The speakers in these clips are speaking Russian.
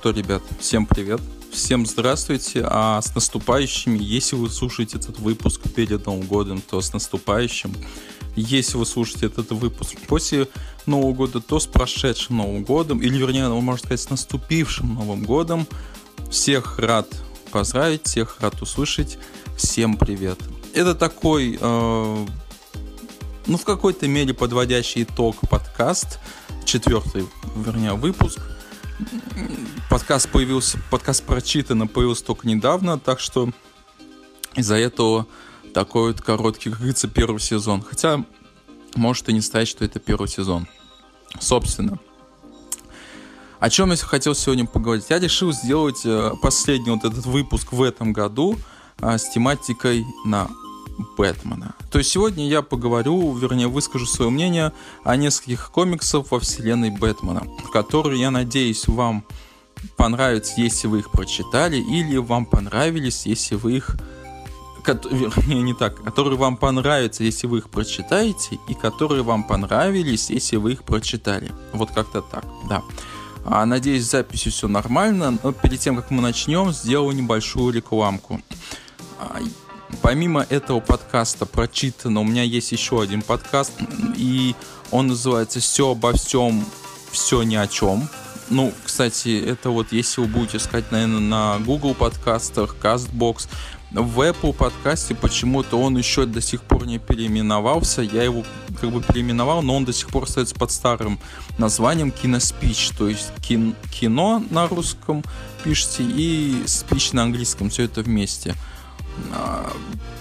что, ребят, всем привет. Всем здравствуйте, а с наступающими, если вы слушаете этот выпуск перед Новым годом, то с наступающим. Если вы слушаете этот выпуск после Нового года, то с прошедшим Новым годом, или вернее, можно сказать, с наступившим Новым годом. Всех рад поздравить, всех рад услышать. Всем привет. Это такой, э, ну, в какой-то мере подводящий итог подкаст, четвертый, вернее, выпуск – подкаст появился, подкаст прочитано появился только недавно, так что из-за этого такой вот короткий, как говорится, первый сезон. Хотя, может и не сказать, что это первый сезон. Собственно, о чем я хотел сегодня поговорить? Я решил сделать э, последний вот этот выпуск в этом году а, с тематикой на Бэтмена. То есть сегодня я поговорю, вернее выскажу свое мнение о нескольких комиксах во вселенной Бэтмена, которые, я надеюсь, вам понравятся, если вы их прочитали, или вам понравились, если вы их вернее, не так, которые вам понравятся, если вы их прочитаете, и которые вам понравились, если вы их прочитали. Вот как-то так, да. А, надеюсь, с записью все нормально, но перед тем, как мы начнем, сделаю небольшую рекламку. Помимо этого подкаста прочитано, у меня есть еще один подкаст, и он называется «Все обо всем, все ни о чем». Ну, кстати, это вот если вы будете искать, наверное, на Google подкастах, CastBox, в Apple подкасте почему-то он еще до сих пор не переименовался. Я его как бы переименовал, но он до сих пор остается под старым названием Киноспич. То есть кин, кино на русском пишите и спич на английском. Все это вместе. А,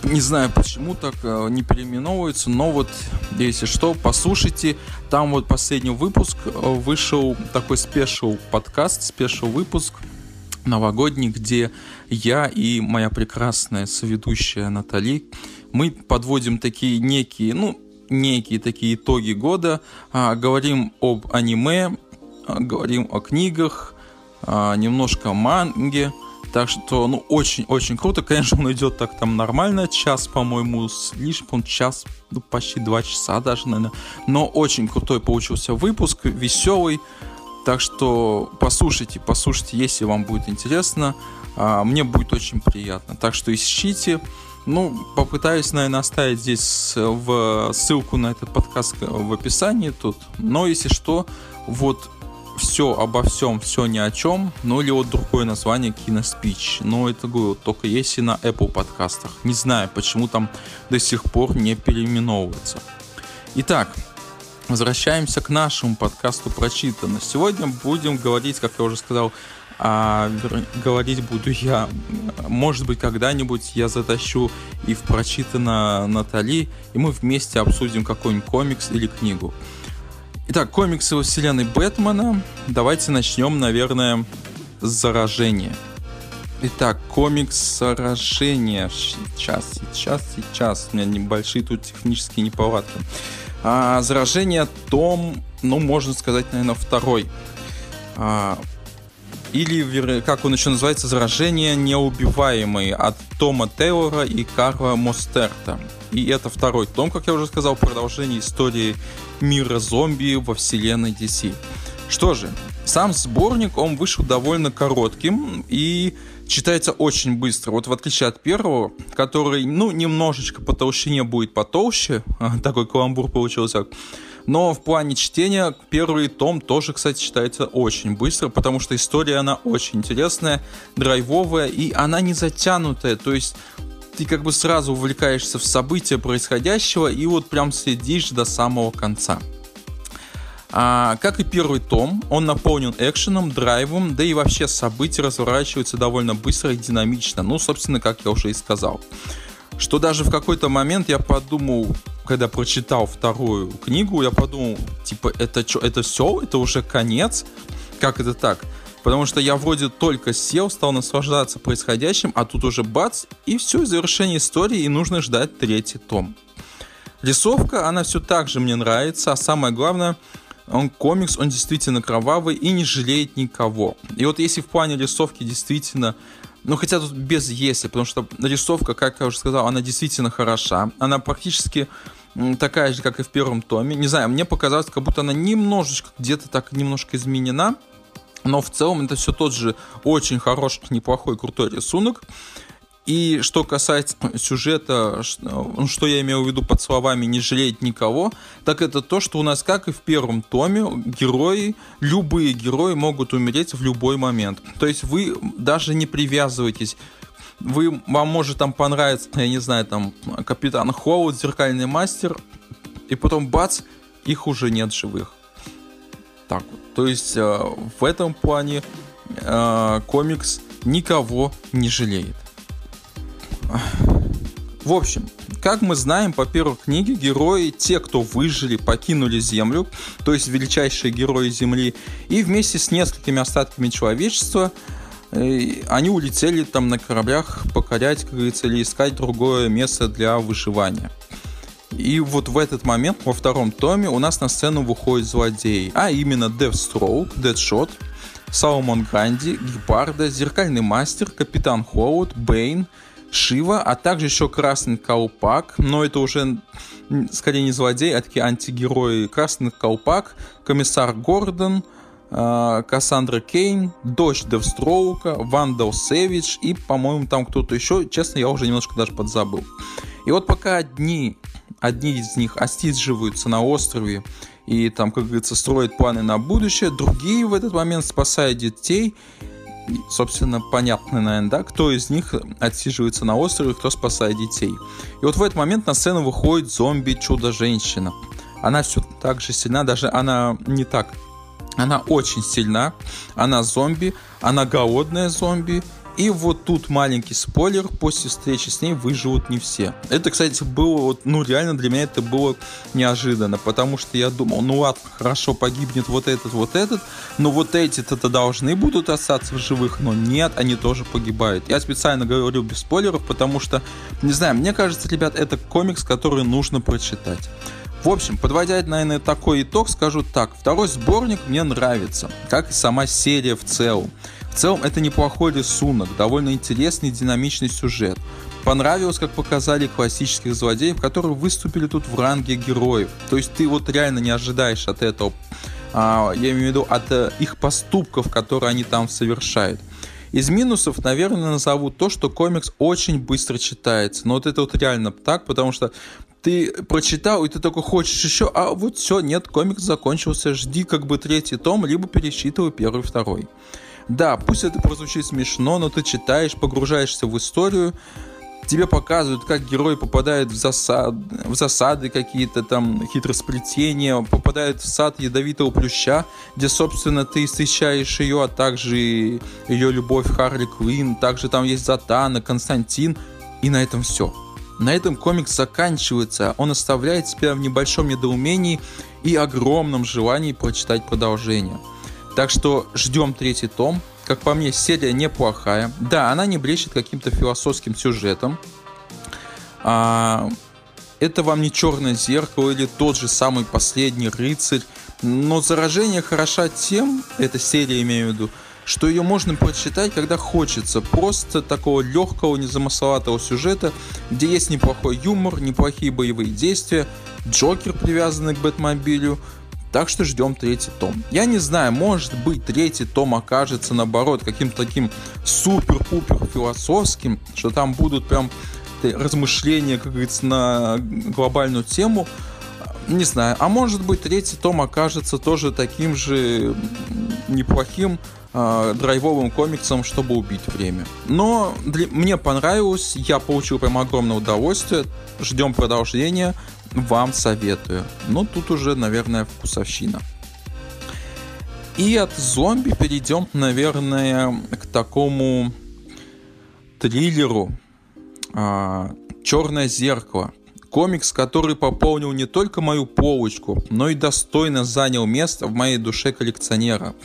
не знаю, почему так э, не переименовывается, но вот, если что, послушайте. Там вот последний выпуск э, вышел такой special подкаст, special выпуск новогодний, где я и моя прекрасная соведущая Натали, мы подводим такие некие, ну, некие такие итоги года, а, говорим об аниме, а, говорим о книгах, немножко о манге, так что, ну, очень-очень круто. Конечно, он идет так там нормально, час, по-моему, слишком, час, ну, почти два часа даже, наверное. Но очень крутой получился выпуск, веселый. Так что послушайте, послушайте, если вам будет интересно. А, мне будет очень приятно. Так что ищите. Ну, попытаюсь, наверное, оставить здесь в ссылку на этот подкаст в описании тут. Но если что, вот все обо всем, все ни о чем, ну или вот другое название киноспич. Но это говорю, только если на Apple подкастах. Не знаю, почему там до сих пор не переименовывается. Итак, возвращаемся к нашему подкасту прочитано. Сегодня будем говорить, как я уже сказал, а, говорить буду я. Может быть, когда-нибудь я затащу и в прочитано Натали, и мы вместе обсудим какой-нибудь комикс или книгу. Итак, комиксы во вселенной Бэтмена. Давайте начнем, наверное, с заражения. Итак, комикс заражения. Сейчас, сейчас, сейчас. У меня небольшие тут технические неполадки. А, заражение том, ну, можно сказать, наверное, второй. А, или, как он еще называется, заражение неубиваемый от Тома Тейлора и Карла Мостерта. И это второй том, как я уже сказал, продолжение истории мира зомби во вселенной DC. Что же, сам сборник, он вышел довольно коротким и читается очень быстро. Вот в отличие от первого, который, ну, немножечко по толщине будет потолще, такой каламбур получился, но в плане чтения первый том тоже, кстати, читается очень быстро, потому что история, она очень интересная, драйвовая, и она не затянутая, то есть ты как бы сразу увлекаешься в события происходящего и вот прям следишь до самого конца. А, как и первый том, он наполнен экшеном, драйвом, да и вообще события разворачиваются довольно быстро и динамично, ну, собственно, как я уже и сказал. Что даже в какой-то момент я подумал, когда прочитал вторую книгу, я подумал, типа, это что, это все, это уже конец? Как это так? Потому что я вроде только сел, стал наслаждаться происходящим, а тут уже бац, и все, завершение истории, и нужно ждать третий том. Рисовка, она все так же мне нравится, а самое главное, он комикс, он действительно кровавый и не жалеет никого. И вот если в плане рисовки действительно ну, хотя тут без если, потому что рисовка, как я уже сказал, она действительно хороша. Она практически такая же, как и в первом томе. Не знаю, мне показалось, как будто она немножечко где-то так немножко изменена Но в целом это все тот же очень хороший, неплохой, крутой рисунок. И что касается сюжета, ну, что я имел в виду под словами «не жалеть никого», так это то, что у нас, как и в первом томе, герои, любые герои могут умереть в любой момент. То есть вы даже не привязываетесь вы, вам может там понравиться, я не знаю, там, Капитан Холод, Зеркальный Мастер, и потом бац, их уже нет живых. Так вот. То есть э, в этом плане э, комикс никого не жалеет. В общем, как мы знаем по первой книге, герои, те, кто выжили, покинули Землю, то есть величайшие герои Земли, и вместе с несколькими остатками человечества э, они улетели там на кораблях покорять, как говорится, или искать другое место для выживания. И вот в этот момент, во втором томе, у нас на сцену выходят злодеи, а именно Deathstroke, Deadshot, Саломон Гранди, Гепарда, Зеркальный Мастер, Капитан Холод, Бэйн, Шива, а также еще Красный Колпак, но это уже скорее не злодей, а такие антигерои. Красный Колпак, Комиссар Гордон, э, Кассандра Кейн, Дочь Девстроука, Вандал Сэвидж и, по-моему, там кто-то еще. Честно, я уже немножко даже подзабыл. И вот пока одни, одни из них отсиживаются на острове и там, как говорится, строят планы на будущее, другие в этот момент спасают детей собственно, понятно, наверное, да, кто из них отсиживается на острове, кто спасает детей. И вот в этот момент на сцену выходит зомби-чудо-женщина. Она все так же сильна, даже она не так. Она очень сильна, она зомби, она голодная зомби, и вот тут маленький спойлер, после встречи с ней выживут не все. Это, кстати, было, вот, ну реально для меня это было неожиданно, потому что я думал, ну ладно, хорошо, погибнет вот этот, вот этот, но вот эти-то должны будут остаться в живых, но нет, они тоже погибают. Я специально говорю без спойлеров, потому что, не знаю, мне кажется, ребят, это комикс, который нужно прочитать. В общем, подводя, наверное, такой итог, скажу так. Второй сборник мне нравится, как и сама серия в целом. В целом это неплохой рисунок, довольно интересный динамичный сюжет. Понравилось, как показали классических злодеев, которые выступили тут в ранге героев. То есть ты вот реально не ожидаешь от этого, а, я имею в виду от а, их поступков, которые они там совершают. Из минусов, наверное, назову то, что комикс очень быстро читается. Но вот это вот реально так, потому что ты прочитал, и ты только хочешь еще, а вот все, нет, комикс закончился, жди как бы третий том, либо пересчитывай первый, второй. Да, пусть это прозвучит смешно, но ты читаешь, погружаешься в историю, тебе показывают, как герой попадает в, засад, в засады какие-то там хитросплетения, попадает в сад ядовитого плюща, где, собственно, ты встречаешь ее, а также ее любовь Харли Квин, также там есть Затана, Константин, и на этом все. На этом комикс заканчивается, он оставляет тебя в небольшом недоумении и огромном желании прочитать продолжение – так что ждем третий том. Как по мне, серия неплохая. Да, она не блещет каким-то философским сюжетом. А, это вам не черное зеркало или тот же самый последний рыцарь. Но заражение хороша тем, эта серия имею в виду, что ее можно прочитать, когда хочется. Просто такого легкого, незамысловатого сюжета, где есть неплохой юмор, неплохие боевые действия, Джокер, привязанный к Бэтмобилю, так что ждем третий том. Я не знаю, может быть третий том окажется наоборот каким-то таким супер-пупер философским, что там будут прям размышления, как говорится, на глобальную тему. Не знаю. А может быть третий том окажется тоже таким же неплохим э, драйвовым комиксом, чтобы убить время. Но для, мне понравилось, я получил прям огромное удовольствие. Ждем продолжения вам советую. Но тут уже, наверное, вкусовщина. И от зомби перейдем, наверное, к такому триллеру а, «Черное зеркало». Комикс, который пополнил не только мою полочку, но и достойно занял место в моей душе коллекционера.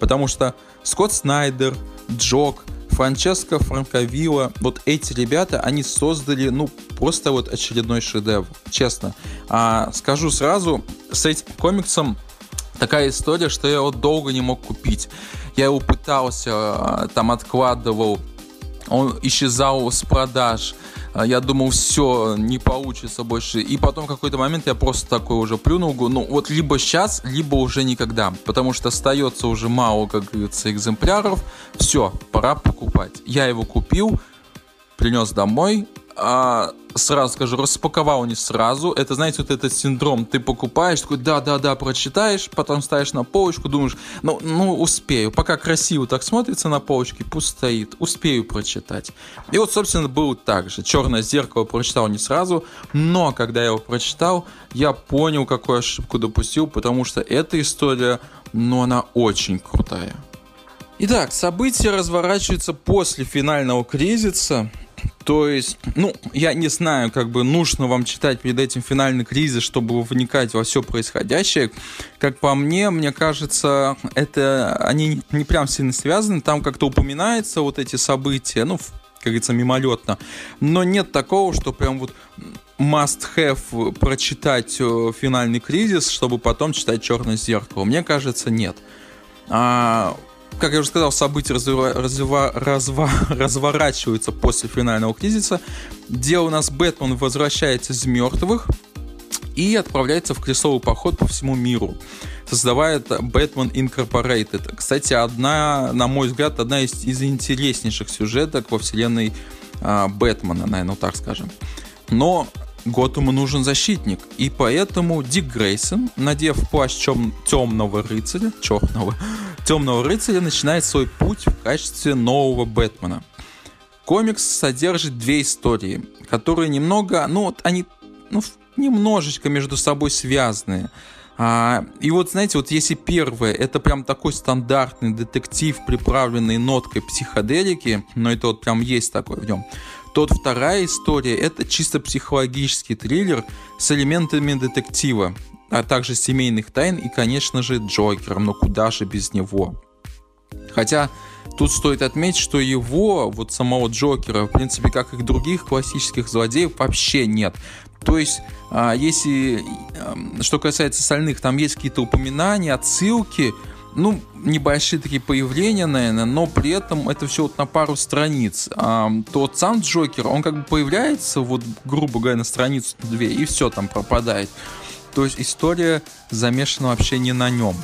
Потому что Скотт Снайдер, Джок, Франческо Франковилла, вот эти ребята, они создали, ну, просто вот очередной шедевр, честно. А, скажу сразу, с этим комиксом такая история, что я его долго не мог купить. Я его пытался, а, там откладывал, он исчезал с продаж. А, я думал, все, не получится больше. И потом в какой-то момент я просто такой уже плюнул, ну вот либо сейчас, либо уже никогда. Потому что остается уже мало, как говорится, экземпляров. Все, пора покупать. Я его купил, принес домой, а, сразу скажу, распаковал не сразу. Это, знаете, вот этот синдром. Ты покупаешь, такой, да-да-да, прочитаешь, потом ставишь на полочку, думаешь, ну, ну, успею. Пока красиво так смотрится на полочке, пусть стоит, успею прочитать. И вот, собственно, было так же. «Черное зеркало» прочитал не сразу, но когда я его прочитал, я понял, какую ошибку допустил, потому что эта история, ну, она очень крутая. Итак, события разворачиваются после финального кризиса, то есть, ну, я не знаю, как бы нужно вам читать перед этим финальный кризис, чтобы вникать во все происходящее. Как по мне, мне кажется, это они не прям сильно связаны. Там как-то упоминается вот эти события, ну, как говорится, мимолетно. Но нет такого, что прям вот must have прочитать э, финальный кризис, чтобы потом читать черное зеркало. Мне кажется, нет. А, как я уже сказал, события разва- разва- разва- разворачиваются после финального кризиса, где у нас Бэтмен возвращается из мертвых и отправляется в крестовый поход по всему миру. Создавает Бэтмен Incorporated. Кстати, одна, на мой взгляд, одна из, из интереснейших сюжеток во вселенной а, Бэтмена, наверное, так скажем. Но Готэму нужен защитник, и поэтому Дик Грейсон, надев плащ темного рыцаря, черного, темного рыцаря, начинает свой путь в качестве нового Бэтмена. Комикс содержит две истории, которые немного, ну вот они, ну, немножечко между собой связаны. А, и вот, знаете, вот если первое, это прям такой стандартный детектив, приправленный ноткой психоделики, но это вот прям есть такой в нем, то вторая история это чисто психологический триллер с элементами детектива, а также семейных тайн и, конечно же, Джокером, но куда же без него. Хотя тут стоит отметить, что его, вот самого Джокера, в принципе, как и других классических злодеев, вообще нет. То есть, а, если, что касается остальных, там есть какие-то упоминания, отсылки, ну, небольшие такие появления, наверное, но при этом это все вот на пару страниц. А, тот сам Джокер, он как бы появляется, вот, грубо говоря, на страницу две, и все там пропадает. То есть история замешана вообще не на нем.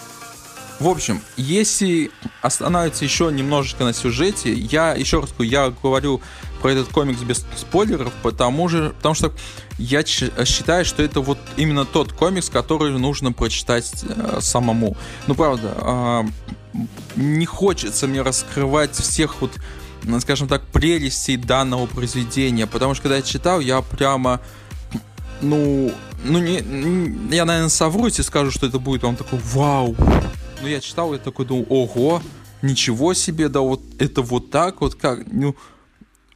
В общем, если остановиться еще немножечко на сюжете, я еще раз я говорю про этот комикс без спойлеров, потому, же, потому что я считаю, что это вот именно тот комикс, который нужно прочитать э, самому. Ну, правда, э, не хочется мне раскрывать всех вот, скажем так, прелестей данного произведения, потому что когда я читал, я прямо, ну, ну не, не я, наверное, совру, если скажу, что это будет вам такой вау, ну, я читал, я такой думал, ого, ничего себе, да вот это вот так вот, как, ну,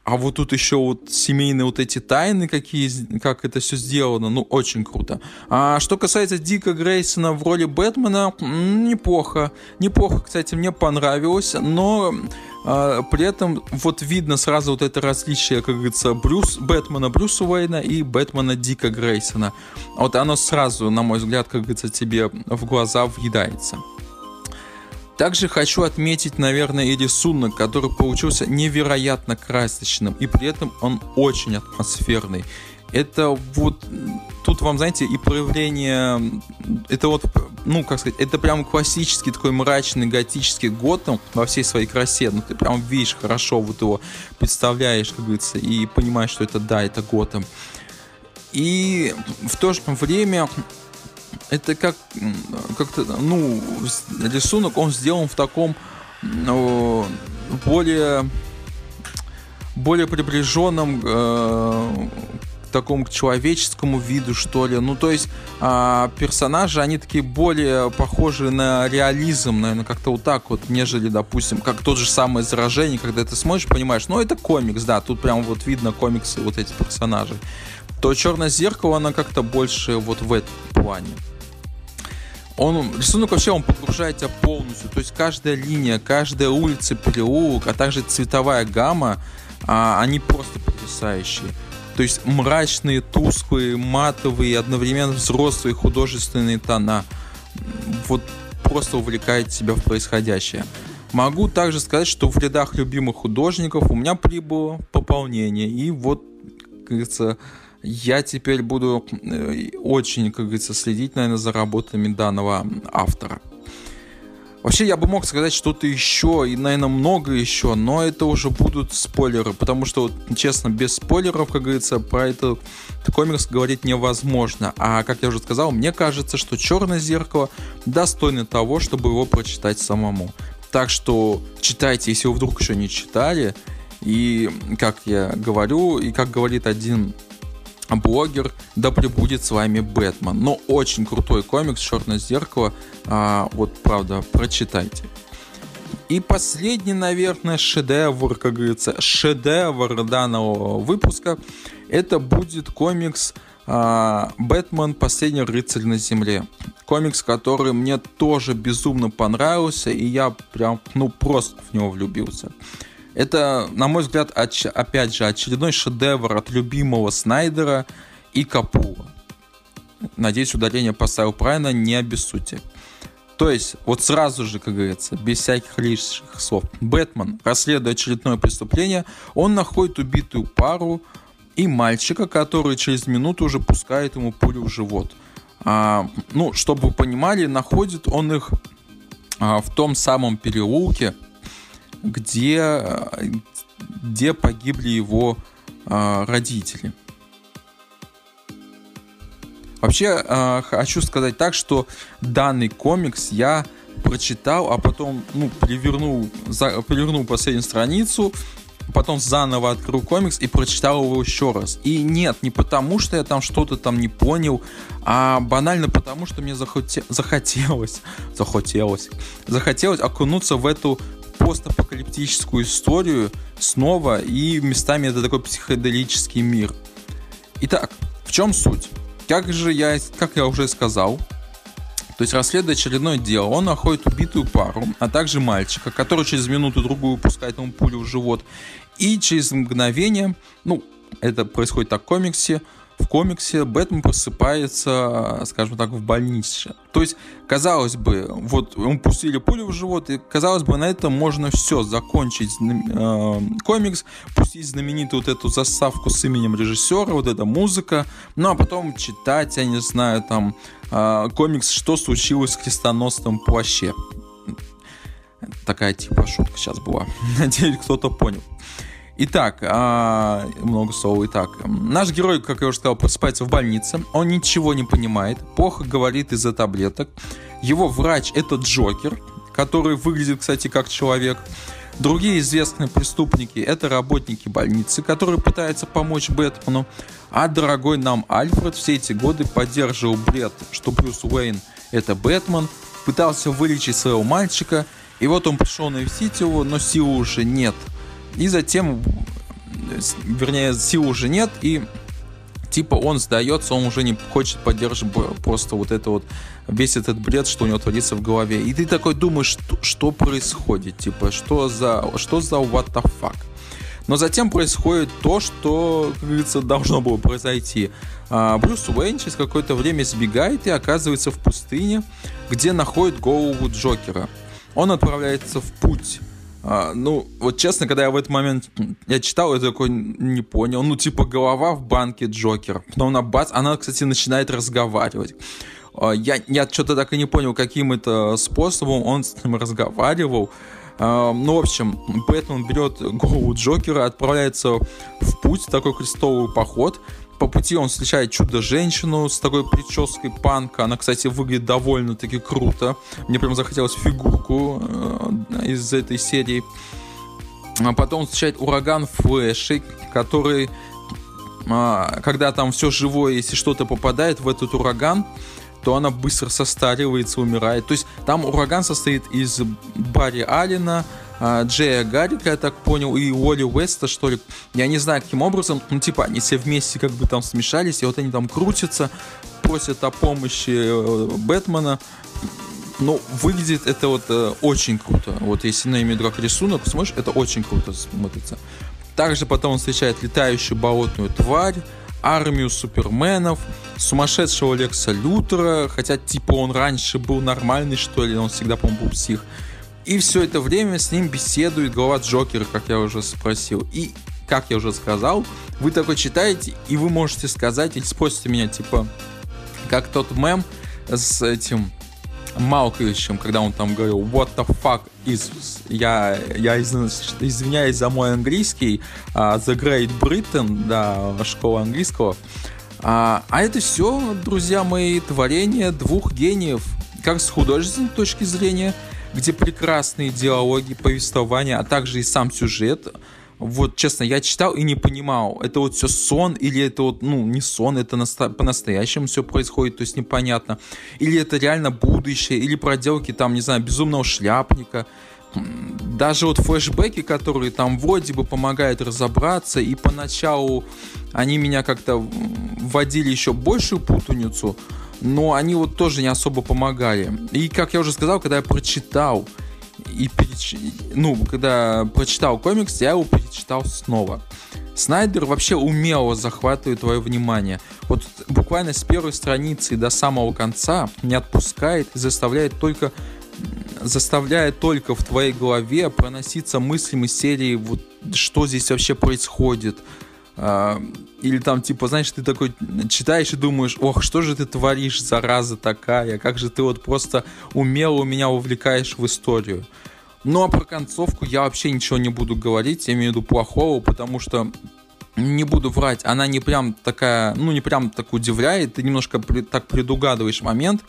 а вот тут еще вот семейные вот эти тайны, какие, как это все сделано, ну, очень круто. А что касается Дика Грейсона в роли Бэтмена, неплохо. Неплохо, кстати, мне понравилось, но а, при этом вот видно сразу вот это различие, как говорится, Брюс, Бэтмена Брюса Уэйна и Бэтмена Дика Грейсона. Вот оно сразу, на мой взгляд, как говорится, тебе в глаза въедается. Также хочу отметить, наверное, и рисунок, который получился невероятно красочным, и при этом он очень атмосферный. Это вот тут вам, знаете, и проявление, это вот, ну, как сказать, это прям классический такой мрачный готический Готэм во всей своей красе. Ну, ты прям видишь хорошо вот его, представляешь, как говорится, и понимаешь, что это, да, это Готэм. И в то же время это как как-то, ну, рисунок, он сделан в таком ну, более более приближенном э, такому человеческому виду, что ли. Ну, то есть э, персонажи, они такие более похожи на реализм, наверное, как-то вот так вот, нежели, допустим, как тот же самое заражение, когда ты смотришь, понимаешь, ну, это комикс, да, тут прям вот видно комиксы вот эти персонажи. То черное зеркало, оно как-то больше вот в этом плане он, рисунок вообще он погружает тебя полностью. То есть каждая линия, каждая улица, переулок, а также цветовая гамма, а, они просто потрясающие. То есть мрачные, тусклые, матовые, одновременно взрослые художественные тона. Вот просто увлекает тебя в происходящее. Могу также сказать, что в рядах любимых художников у меня прибыло пополнение. И вот, как говорится, я теперь буду э, очень, как говорится, следить, наверное, за работами данного автора. Вообще, я бы мог сказать что-то еще, и, наверное, много еще, но это уже будут спойлеры, потому что, вот, честно, без спойлеров, как говорится, про этот комикс говорить невозможно. А, как я уже сказал, мне кажется, что «Черное зеркало» достойно того, чтобы его прочитать самому. Так что читайте, если вы вдруг еще не читали. И, как я говорю, и как говорит один блогер, да пребудет с вами Бэтмен. Но очень крутой комикс «Черное зеркало». А, вот, правда, прочитайте. И последний, наверное, шедевр, как говорится, шедевр данного выпуска, это будет комикс а, «Бэтмен. Последний рыцарь на земле». Комикс, который мне тоже безумно понравился, и я прям, ну, просто в него влюбился. Это, на мой взгляд, опять же, очередной шедевр от любимого Снайдера и Капула. Надеюсь, ударение поставил правильно, не обессудьте. То есть, вот сразу же, как говорится, без всяких лишних слов, Бэтмен, расследуя очередное преступление, он находит убитую пару и мальчика, который через минуту уже пускает ему пулю в живот. А, ну, чтобы вы понимали, находит он их а, в том самом переулке, где, где погибли его э, родители. Вообще, э, хочу сказать так, что данный комикс я прочитал, а потом ну, перевернул, за, перевернул последнюю страницу, потом заново открыл комикс и прочитал его еще раз. И нет, не потому, что я там что-то там не понял, а банально потому, что мне захоте... захотелось, захотелось, захотелось окунуться в эту постапокалиптическую историю снова, и местами это такой психоделический мир. Итак, в чем суть? Как же я, как я уже сказал, то есть расследуя очередное дело, он находит убитую пару, а также мальчика, который через минуту-другую пускает ему пулю в живот. И через мгновение, ну, это происходит так в комиксе, в комиксе Бэтмен просыпается, скажем так, в больнице. То есть, казалось бы, вот ему пустили пулю в живот, и казалось бы, на этом можно все закончить э, комикс, пустить знаменитую вот эту заставку с именем режиссера, вот эта музыка, ну а потом читать, я не знаю, там э, комикс «Что случилось с крестоносным плаще». Такая типа шутка сейчас была. Надеюсь, кто-то понял. Итак, а, много слов. Итак, наш герой, как я уже сказал, просыпается в больнице. Он ничего не понимает, плохо говорит из-за таблеток. Его врач это Джокер, который выглядит, кстати, как человек. Другие известные преступники это работники больницы, которые пытаются помочь Бэтмену. А дорогой нам Альфред все эти годы поддерживал бред, что Брюс Уэйн это Бэтмен, пытался вылечить своего мальчика, и вот он пришел навестить его, но силы уже нет – и затем, вернее, сил уже нет, и типа он сдается, он уже не хочет поддерживать просто вот это вот весь этот бред, что у него творится в голове. И ты такой думаешь, что, что происходит, типа, что за, что за what the fuck. Но затем происходит то, что, как говорится, должно было произойти. А, Брюс Уэйн через какое-то время сбегает и оказывается в пустыне, где находит голову Джокера. Он отправляется в путь а, ну, вот честно, когда я в этот момент я читал, я такой не понял. Ну, типа, голова в банке Джокера. Потом она бац, она, кстати, начинает разговаривать. А, я, я что-то так и не понял, каким это способом он с ним разговаривал. А, ну, в общем, Бэтмен берет голову Джокера, отправляется в путь, такой крестовый поход. По пути он встречает чудо-женщину с такой прической панка. Она, кстати, выглядит довольно-таки круто. Мне прям захотелось фигурку э, из этой серии. А потом он встречает ураган Флэши, который, э, когда там все живое, если что-то попадает в этот ураган, то она быстро состаривается, умирает. То есть там ураган состоит из Барри Аллена, а, Джея Гаррика, я так понял, и Уолли Уэста, что ли. Я не знаю, каким образом. Ну, типа, они все вместе как бы там смешались, и вот они там крутятся, просят о помощи э, Бэтмена. Но выглядит это вот э, очень круто. Вот если на имя как рисунок, смотришь, это очень круто смотрится. Также потом он встречает летающую болотную тварь, армию суперменов, сумасшедшего Лекса Лютера, хотя типа он раньше был нормальный, что ли, он всегда, по-моему, был псих. И все это время с ним беседует глава Джокера, как я уже спросил. И как я уже сказал, вы такой читаете, и вы можете сказать, или спросите меня, типа, как тот мем с этим Малковичем, когда он там говорил «What the fuck is...» Я, я извиняюсь за мой английский, uh, The Great Britain, да, школа английского. А, а это все, друзья мои, творение двух гениев, как с художественной точки зрения, где прекрасные диалоги, повествования, а также и сам сюжет – вот, честно, я читал и не понимал, это вот все сон или это вот, ну, не сон, это наста- по-настоящему все происходит, то есть непонятно. Или это реально будущее, или проделки там, не знаю, безумного шляпника. Даже вот флешбеки, которые там вроде бы помогают разобраться, и поначалу они меня как-то вводили еще большую путаницу, но они вот тоже не особо помогали. И, как я уже сказал, когда я прочитал и переч... ну, когда прочитал комикс, я его перечитал снова. Снайдер вообще умело захватывает твое внимание. Вот буквально с первой страницы до самого конца не отпускает и заставляет только заставляет только в твоей голове проноситься мыслями серии вот что здесь вообще происходит, а, или там, типа, знаешь, ты такой читаешь и думаешь, ох, что же ты творишь, зараза такая, как же ты вот просто умело меня увлекаешь в историю. Ну а про концовку я вообще ничего не буду говорить, я имею в виду плохого, потому что не буду врать, она не прям такая, ну не прям так удивляет, ты немножко при, так предугадываешь момент,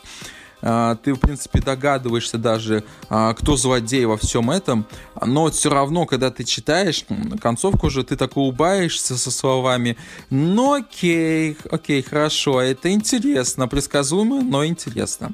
ты, в принципе, догадываешься даже, а, кто злодей во всем этом, но все равно, когда ты читаешь концовку уже, ты так улыбаешься со словами «Ну окей, окей, хорошо, это интересно, предсказуемо, но интересно».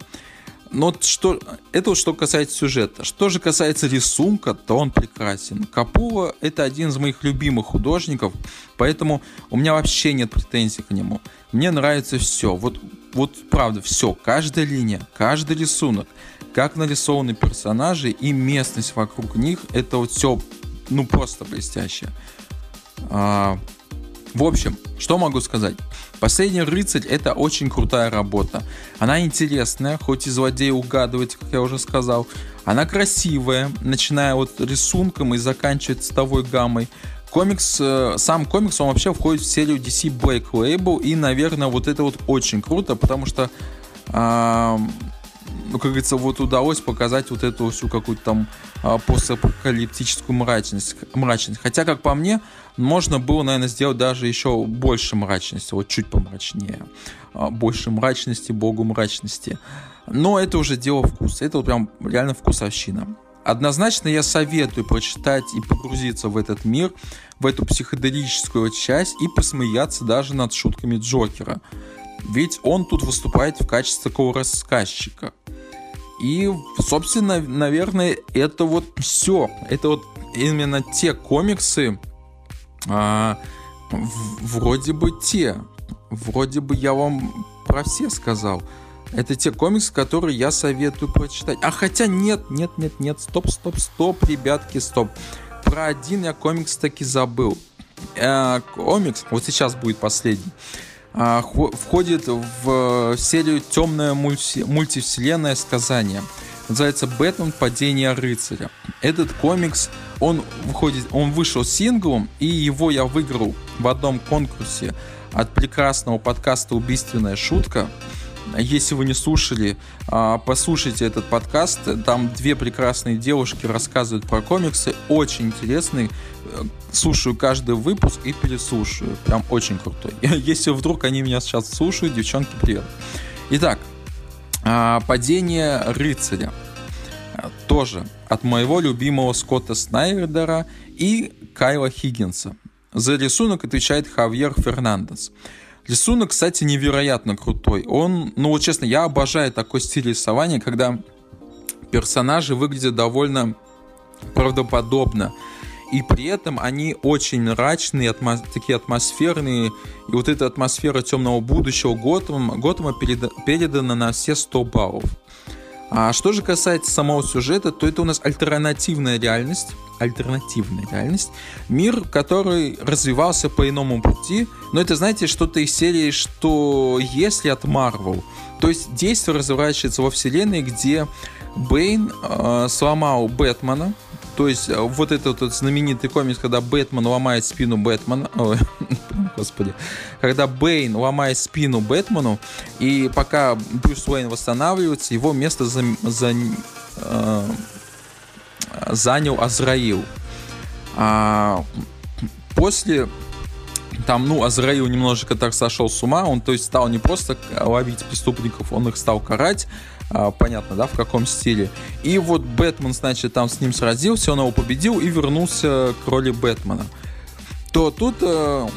Но что, это вот что касается сюжета. Что же касается рисунка, то он прекрасен. Капула это один из моих любимых художников, поэтому у меня вообще нет претензий к нему. Мне нравится все. Вот, вот правда, все. Каждая линия, каждый рисунок, как нарисованы персонажи и местность вокруг них, это вот все, ну, просто блестяще. А, в общем, что могу сказать? Последний рыцарь это очень крутая работа. Она интересная, хоть и злодей угадывать, как я уже сказал. Она красивая, начиная от рисунком и заканчивая цветовой гаммой. Комикс, э, сам комикс, он вообще входит в серию DC Black Label, и, наверное, вот это вот очень круто, потому что э, ну, как говорится, вот удалось показать вот эту всю какую-то там а, постапокалиптическую мрачность, мрачность. Хотя, как по мне, можно было, наверное, сделать даже еще больше мрачности, вот чуть помрачнее. А, больше мрачности, богу мрачности. Но это уже дело вкуса. Это вот прям реально вкусовщина. Однозначно я советую прочитать и погрузиться в этот мир, в эту психоделическую часть и посмеяться даже над шутками Джокера. Ведь он тут выступает в качестве такого рассказчика. И, собственно, наверное, это вот все. Это вот именно те комиксы, а, вроде бы те. Вроде бы я вам про все сказал. Это те комиксы, которые я советую прочитать. А хотя нет, нет, нет, нет, стоп, стоп, стоп, ребятки, стоп. Про один я комикс таки забыл. Э, комикс, вот сейчас будет последний. А, входит в серию «Темная мульти мультивселенная сказания». Называется «Бэтмен. Падение рыцаря». Этот комикс, он, выходит, он вышел синглом, и его я выиграл в одном конкурсе от прекрасного подкаста «Убийственная шутка». Если вы не слушали, а, послушайте этот подкаст. Там две прекрасные девушки рассказывают про комиксы. Очень интересный. Слушаю каждый выпуск и переслушаю. Прям очень крутой. Если вдруг они меня сейчас слушают, девчонки, привет. Итак, а, «Падение рыцаря». Тоже от моего любимого Скотта Снайдера и Кайла Хиггинса. За рисунок отвечает Хавьер Фернандес. Рисунок, кстати, невероятно крутой. Он, ну вот честно, я обожаю такой стиль рисования, когда персонажи выглядят довольно правдоподобно. И при этом они очень мрачные, атмо- такие атмосферные. И вот эта атмосфера темного будущего Готэма, Готэма переда- передана на все 100 баллов. А что же касается самого сюжета, то это у нас альтернативная реальность, альтернативная реальность, мир, который развивался по иному пути, но это, знаете, что-то из серии, что если от Marvel, то есть действие разворачивается во вселенной, где Бэйн э, сломал Бэтмена, То есть э, вот этот вот знаменитый комикс, когда Бэтмен ломает спину Бэтмена, господи, когда Бэйн ломает спину Бэтмену, и пока Брюс Уэйн восстанавливается, его место за, за, э, занял Азраил. А, после там, ну, Азраил немножечко так сошел с ума, он, то есть, стал не просто ловить преступников, он их стал карать, понятно, да, в каком стиле. И вот Бэтмен, значит, там с ним сразился, он его победил и вернулся к роли Бэтмена. То тут э,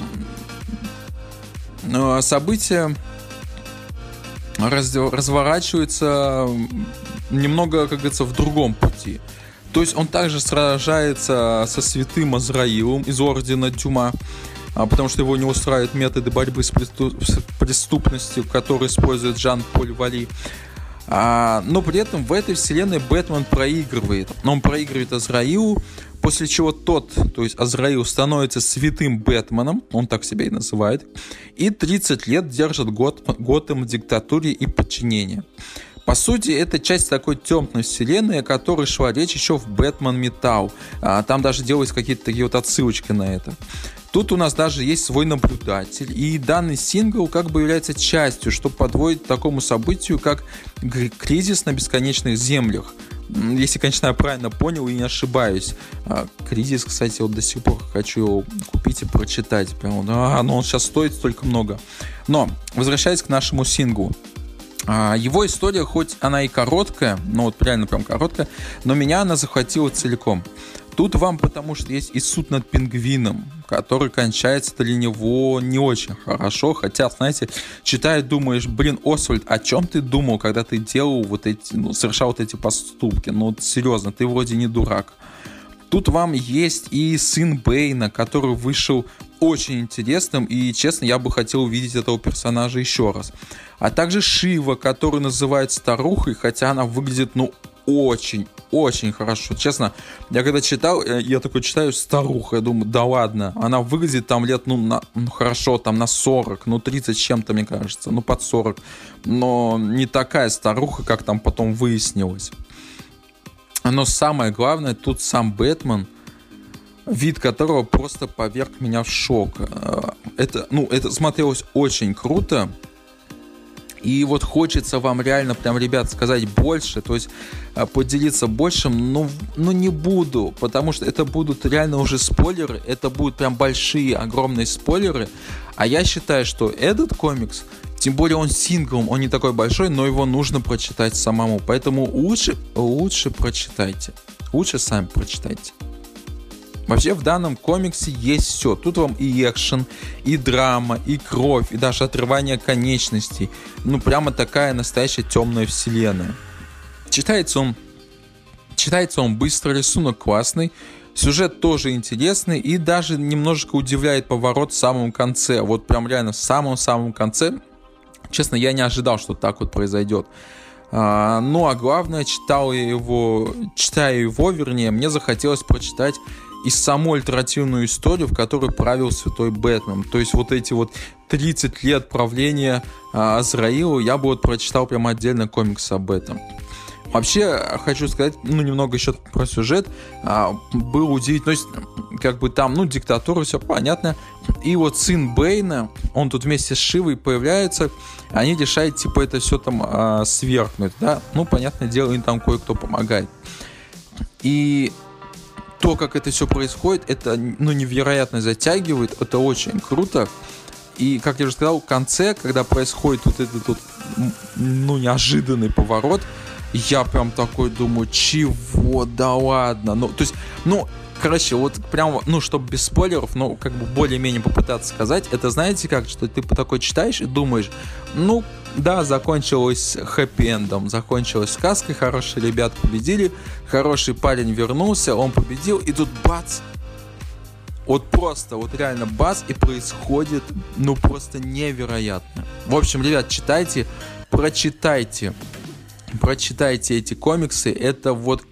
э, события раз, разворачиваются немного, как говорится, в другом пути. То есть он также сражается со святым Азраилом из Ордена Дюма, а, потому что его не устраивают методы борьбы с преступностью, которые использует Жан-Поль Вали. А, но при этом в этой вселенной Бэтмен проигрывает. Он проигрывает Азраилу, после чего тот, то есть Азраил, становится святым Бэтменом, он так себя и называет, и 30 лет держит год, Готэм в диктатуре и подчинении. По сути, это часть такой темной вселенной, о которой шла речь еще в Бэтмен Метал. А, там даже делаются какие-то такие вот отсылочки на это. Тут у нас даже есть свой наблюдатель, и данный сингл как бы является частью, что подводит к такому событию, как кризис на бесконечных землях. Если, конечно, я правильно понял и не ошибаюсь. А, кризис, кстати, вот до сих пор хочу его купить и прочитать. Прям, а, но он сейчас стоит столько много. Но, возвращаясь к нашему синглу. А, его история, хоть она и короткая, ну вот реально прям короткая, но меня она захватила целиком. Тут вам потому что есть и суд над пингвином, который кончается для него не очень хорошо, хотя, знаете, читая, думаешь, блин, Освальд, о чем ты думал, когда ты делал вот эти, ну, совершал вот эти поступки? Ну, вот, серьезно, ты вроде не дурак. Тут вам есть и сын Бейна, который вышел очень интересным, и, честно, я бы хотел увидеть этого персонажа еще раз. А также Шива, который называют старухой, хотя она выглядит, ну, очень, очень хорошо. Честно, я когда читал, э, я такой читаю старуха, я думаю, да ладно, она выглядит там лет, ну, на, ну хорошо, там на 40, ну 30 чем-то, мне кажется, ну под 40, но не такая старуха, как там потом выяснилось. Но самое главное, тут сам Бэтмен, вид которого просто поверг меня в шок. Э, это, ну, это смотрелось очень круто, и вот хочется вам реально прям, ребят, сказать больше, то есть а, поделиться большим, но, но не буду, потому что это будут реально уже спойлеры, это будут прям большие, огромные спойлеры. А я считаю, что этот комикс, тем более он синглом, он не такой большой, но его нужно прочитать самому. Поэтому лучше, лучше прочитайте. Лучше сами прочитайте. Вообще в данном комиксе есть все. Тут вам и экшен, и драма, и кровь, и даже отрывание конечностей. Ну прямо такая настоящая темная вселенная. Читается он, читается он быстро, рисунок классный, сюжет тоже интересный и даже немножечко удивляет поворот в самом конце. Вот прям реально в самом-самом конце. Честно, я не ожидал, что так вот произойдет. А, ну а главное, читал я его, читая его, вернее, мне захотелось прочитать и саму альтернативную историю, в которой правил святой Бэтмен. То есть вот эти вот 30 лет правления а, Азраилу, я бы вот прочитал прям отдельно комикс об этом. Вообще, хочу сказать, ну, немного еще про сюжет. А, был удивительно, есть, как бы там, ну, диктатура, все понятно. И вот сын Бейна, он тут вместе с Шивой появляется, они решают, типа, это все там а, свергнуть, да. Ну, понятное дело, им там кое-кто помогает. И то, как это все происходит, это ну, невероятно затягивает, это очень круто. И, как я уже сказал, в конце, когда происходит вот этот вот, ну, неожиданный поворот, я прям такой думаю, чего, да ладно. Ну, то есть, ну, короче, вот прям, ну, чтобы без спойлеров, ну, как бы более-менее попытаться сказать, это знаете как, что ты такой читаешь и думаешь, ну, да, закончилось хэппи-эндом, закончилась сказкой, хорошие ребята победили, хороший парень вернулся, он победил, и тут бац, вот просто, вот реально бац, и происходит, ну, просто невероятно. В общем, ребят, читайте, прочитайте, прочитайте эти комиксы, это вот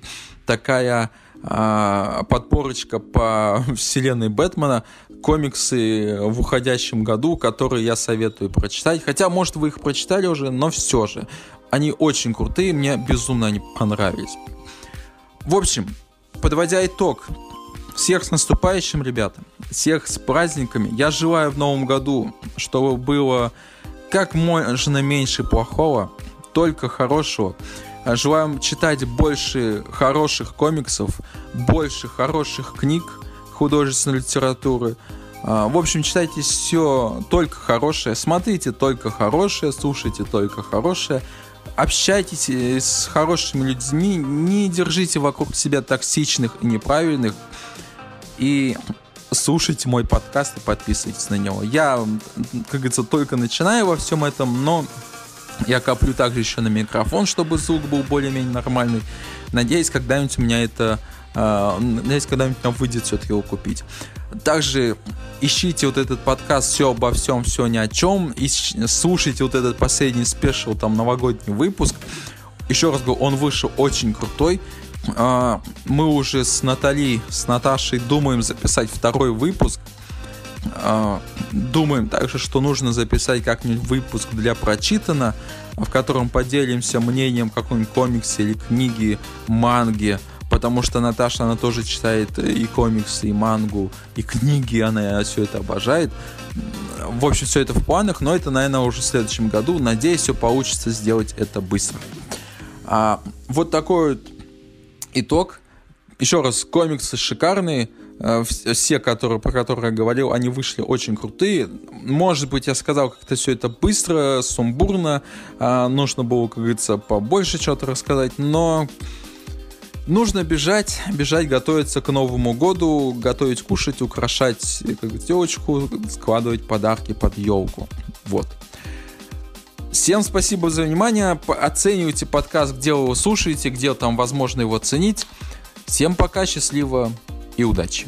такая а, подпорочка по вселенной Бэтмена, комиксы в уходящем году, которые я советую прочитать. Хотя, может, вы их прочитали уже, но все же. Они очень крутые, мне безумно они понравились. В общем, подводя итог, всех с наступающим, ребята, всех с праздниками. Я желаю в новом году, чтобы было как можно меньше плохого, только хорошего. Желаем читать больше хороших комиксов, больше хороших книг художественной литературы. А, в общем, читайте все только хорошее, смотрите только хорошее, слушайте только хорошее, общайтесь с хорошими людьми, не держите вокруг себя токсичных и неправильных, и слушайте мой подкаст и подписывайтесь на него. Я, как говорится, только начинаю во всем этом, но я коплю также еще на микрофон, чтобы звук был более-менее нормальный. Надеюсь, когда-нибудь у меня это... Э, надеюсь, когда-нибудь нам выйдет все-таки его купить. Также ищите вот этот подкаст «Все обо всем, все ни о чем». И слушайте вот этот последний спешл, там, новогодний выпуск. Еще раз говорю, он вышел очень крутой. А, мы уже с Натали, с Наташей думаем записать второй выпуск. А, думаем также, что нужно записать как-нибудь выпуск для прочитана, в котором поделимся мнением какой-нибудь комиксе или книги, манги, потому что Наташа, она тоже читает и комиксы, и мангу, и книги, она все это обожает. В общем, все это в планах, но это, наверное, уже в следующем году. Надеюсь, все получится сделать это быстро. А, вот такой вот итог. Еще раз, комиксы шикарные. Э, все, которые, про которые я говорил, они вышли очень крутые. Может быть, я сказал как-то все это быстро, сумбурно. А, нужно было, как говорится, побольше чего-то рассказать. Но нужно бежать, бежать, готовиться к Новому году, готовить кушать, украшать как девочку, складывать подарки под елку. Вот. Всем спасибо за внимание. Оценивайте подкаст, где вы его слушаете, где там возможно его оценить. Всем пока, счастливо и удачи!